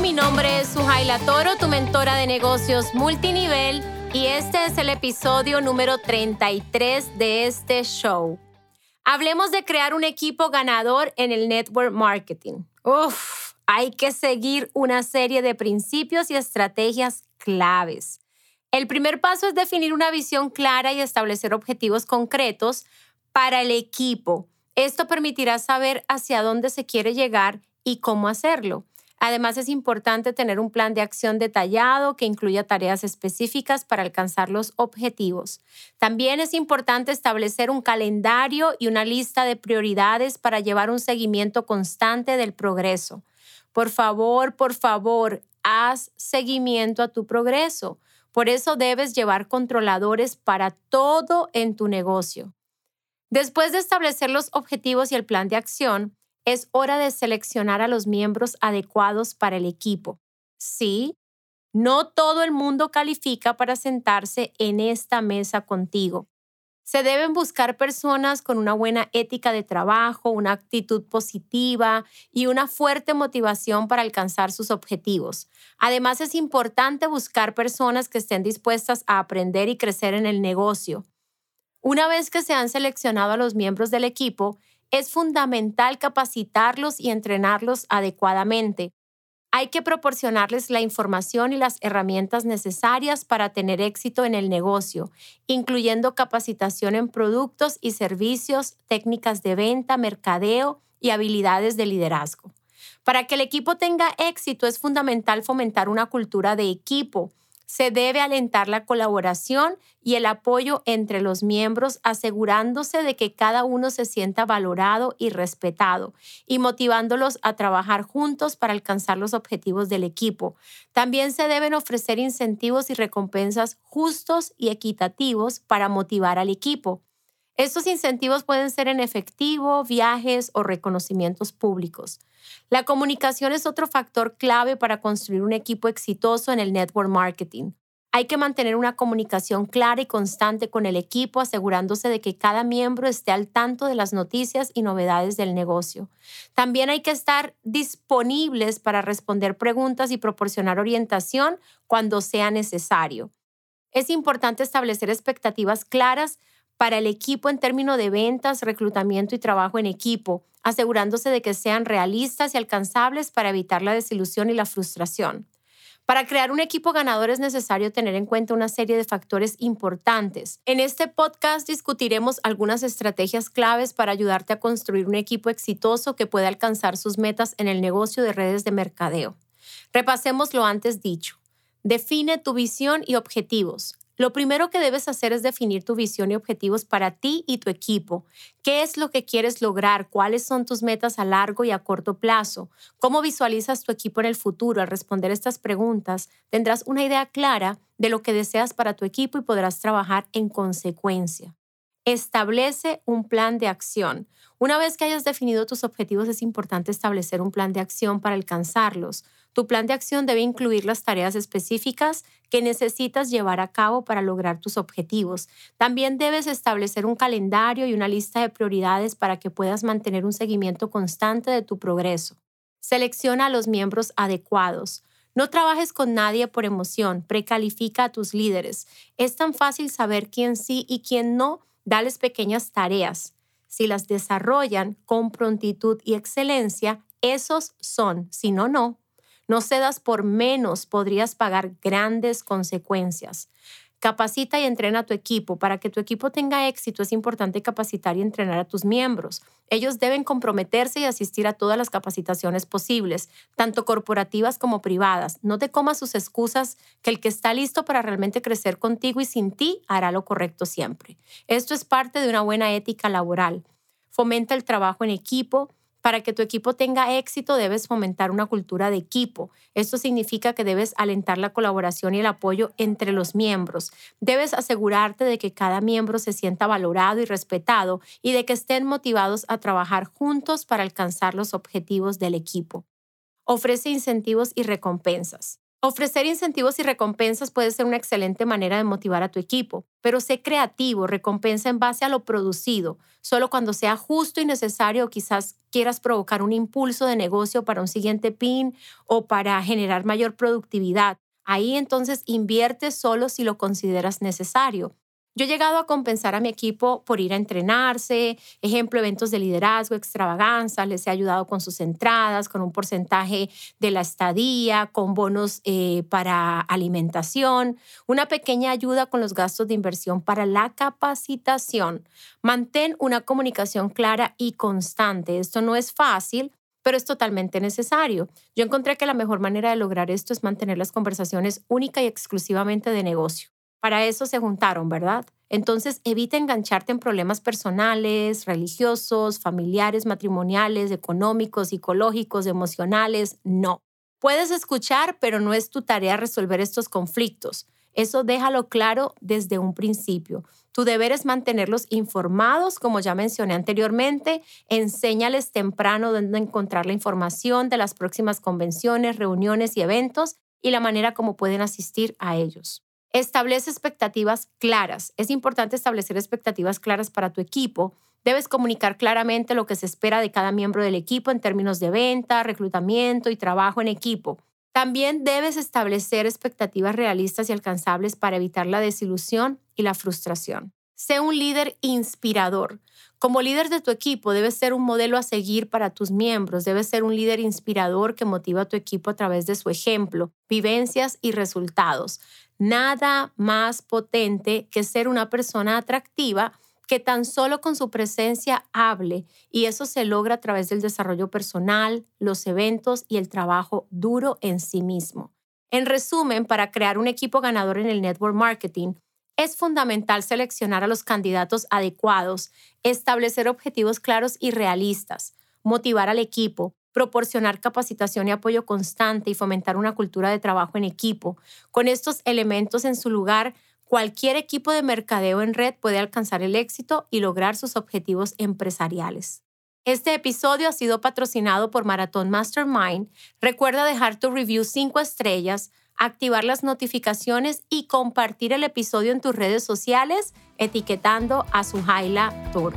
mi nombre es Sujaila Toro, tu mentora de negocios multinivel, y este es el episodio número 33 de este show. Hablemos de crear un equipo ganador en el network marketing. Uf, hay que seguir una serie de principios y estrategias claves. El primer paso es definir una visión clara y establecer objetivos concretos para el equipo. Esto permitirá saber hacia dónde se quiere llegar y cómo hacerlo. Además, es importante tener un plan de acción detallado que incluya tareas específicas para alcanzar los objetivos. También es importante establecer un calendario y una lista de prioridades para llevar un seguimiento constante del progreso. Por favor, por favor, haz seguimiento a tu progreso. Por eso debes llevar controladores para todo en tu negocio. Después de establecer los objetivos y el plan de acción, es hora de seleccionar a los miembros adecuados para el equipo. Sí, no todo el mundo califica para sentarse en esta mesa contigo. Se deben buscar personas con una buena ética de trabajo, una actitud positiva y una fuerte motivación para alcanzar sus objetivos. Además, es importante buscar personas que estén dispuestas a aprender y crecer en el negocio. Una vez que se han seleccionado a los miembros del equipo, es fundamental capacitarlos y entrenarlos adecuadamente. Hay que proporcionarles la información y las herramientas necesarias para tener éxito en el negocio, incluyendo capacitación en productos y servicios, técnicas de venta, mercadeo y habilidades de liderazgo. Para que el equipo tenga éxito es fundamental fomentar una cultura de equipo se debe alentar la colaboración y el apoyo entre los miembros, asegurándose de que cada uno se sienta valorado y respetado y motivándolos a trabajar juntos para alcanzar los objetivos del equipo. También se deben ofrecer incentivos y recompensas justos y equitativos para motivar al equipo. Estos incentivos pueden ser en efectivo, viajes o reconocimientos públicos. La comunicación es otro factor clave para construir un equipo exitoso en el network marketing. Hay que mantener una comunicación clara y constante con el equipo, asegurándose de que cada miembro esté al tanto de las noticias y novedades del negocio. También hay que estar disponibles para responder preguntas y proporcionar orientación cuando sea necesario. Es importante establecer expectativas claras para el equipo en términos de ventas, reclutamiento y trabajo en equipo, asegurándose de que sean realistas y alcanzables para evitar la desilusión y la frustración. Para crear un equipo ganador es necesario tener en cuenta una serie de factores importantes. En este podcast discutiremos algunas estrategias claves para ayudarte a construir un equipo exitoso que pueda alcanzar sus metas en el negocio de redes de mercadeo. Repasemos lo antes dicho. Define tu visión y objetivos. Lo primero que debes hacer es definir tu visión y objetivos para ti y tu equipo. ¿Qué es lo que quieres lograr? ¿Cuáles son tus metas a largo y a corto plazo? ¿Cómo visualizas tu equipo en el futuro? Al responder estas preguntas, tendrás una idea clara de lo que deseas para tu equipo y podrás trabajar en consecuencia. Establece un plan de acción. Una vez que hayas definido tus objetivos, es importante establecer un plan de acción para alcanzarlos. Tu plan de acción debe incluir las tareas específicas que necesitas llevar a cabo para lograr tus objetivos. También debes establecer un calendario y una lista de prioridades para que puedas mantener un seguimiento constante de tu progreso. Selecciona a los miembros adecuados. No trabajes con nadie por emoción, precalifica a tus líderes. Es tan fácil saber quién sí y quién no Dales pequeñas tareas. Si las desarrollan con prontitud y excelencia, esos son, si no, no. No cedas por menos, podrías pagar grandes consecuencias. Capacita y entrena a tu equipo. Para que tu equipo tenga éxito es importante capacitar y entrenar a tus miembros. Ellos deben comprometerse y asistir a todas las capacitaciones posibles, tanto corporativas como privadas. No te comas sus excusas que el que está listo para realmente crecer contigo y sin ti hará lo correcto siempre. Esto es parte de una buena ética laboral. Fomenta el trabajo en equipo, para que tu equipo tenga éxito debes fomentar una cultura de equipo. Esto significa que debes alentar la colaboración y el apoyo entre los miembros. Debes asegurarte de que cada miembro se sienta valorado y respetado y de que estén motivados a trabajar juntos para alcanzar los objetivos del equipo. Ofrece incentivos y recompensas. Ofrecer incentivos y recompensas puede ser una excelente manera de motivar a tu equipo, pero sé creativo, recompensa en base a lo producido, solo cuando sea justo y necesario o quizás quieras provocar un impulso de negocio para un siguiente PIN o para generar mayor productividad. Ahí entonces invierte solo si lo consideras necesario. Yo he llegado a compensar a mi equipo por ir a entrenarse, ejemplo, eventos de liderazgo, extravaganzas, les he ayudado con sus entradas, con un porcentaje de la estadía, con bonos eh, para alimentación, una pequeña ayuda con los gastos de inversión para la capacitación. Mantén una comunicación clara y constante. Esto no es fácil, pero es totalmente necesario. Yo encontré que la mejor manera de lograr esto es mantener las conversaciones única y exclusivamente de negocio. Para eso se juntaron, ¿verdad? Entonces evita engancharte en problemas personales, religiosos, familiares, matrimoniales, económicos, psicológicos, emocionales. No. Puedes escuchar, pero no es tu tarea resolver estos conflictos. Eso déjalo claro desde un principio. Tu deber es mantenerlos informados, como ya mencioné anteriormente. Enséñales temprano dónde encontrar la información de las próximas convenciones, reuniones y eventos y la manera como pueden asistir a ellos. Establece expectativas claras. Es importante establecer expectativas claras para tu equipo. Debes comunicar claramente lo que se espera de cada miembro del equipo en términos de venta, reclutamiento y trabajo en equipo. También debes establecer expectativas realistas y alcanzables para evitar la desilusión y la frustración. Sé un líder inspirador. Como líder de tu equipo, debes ser un modelo a seguir para tus miembros. Debes ser un líder inspirador que motiva a tu equipo a través de su ejemplo, vivencias y resultados. Nada más potente que ser una persona atractiva que tan solo con su presencia hable y eso se logra a través del desarrollo personal, los eventos y el trabajo duro en sí mismo. En resumen, para crear un equipo ganador en el network marketing, es fundamental seleccionar a los candidatos adecuados, establecer objetivos claros y realistas, motivar al equipo, proporcionar capacitación y apoyo constante y fomentar una cultura de trabajo en equipo. Con estos elementos en su lugar, cualquier equipo de mercadeo en red puede alcanzar el éxito y lograr sus objetivos empresariales. Este episodio ha sido patrocinado por Marathon Mastermind. Recuerda dejar tu review 5 estrellas, activar las notificaciones y compartir el episodio en tus redes sociales etiquetando a Suhaila Toro.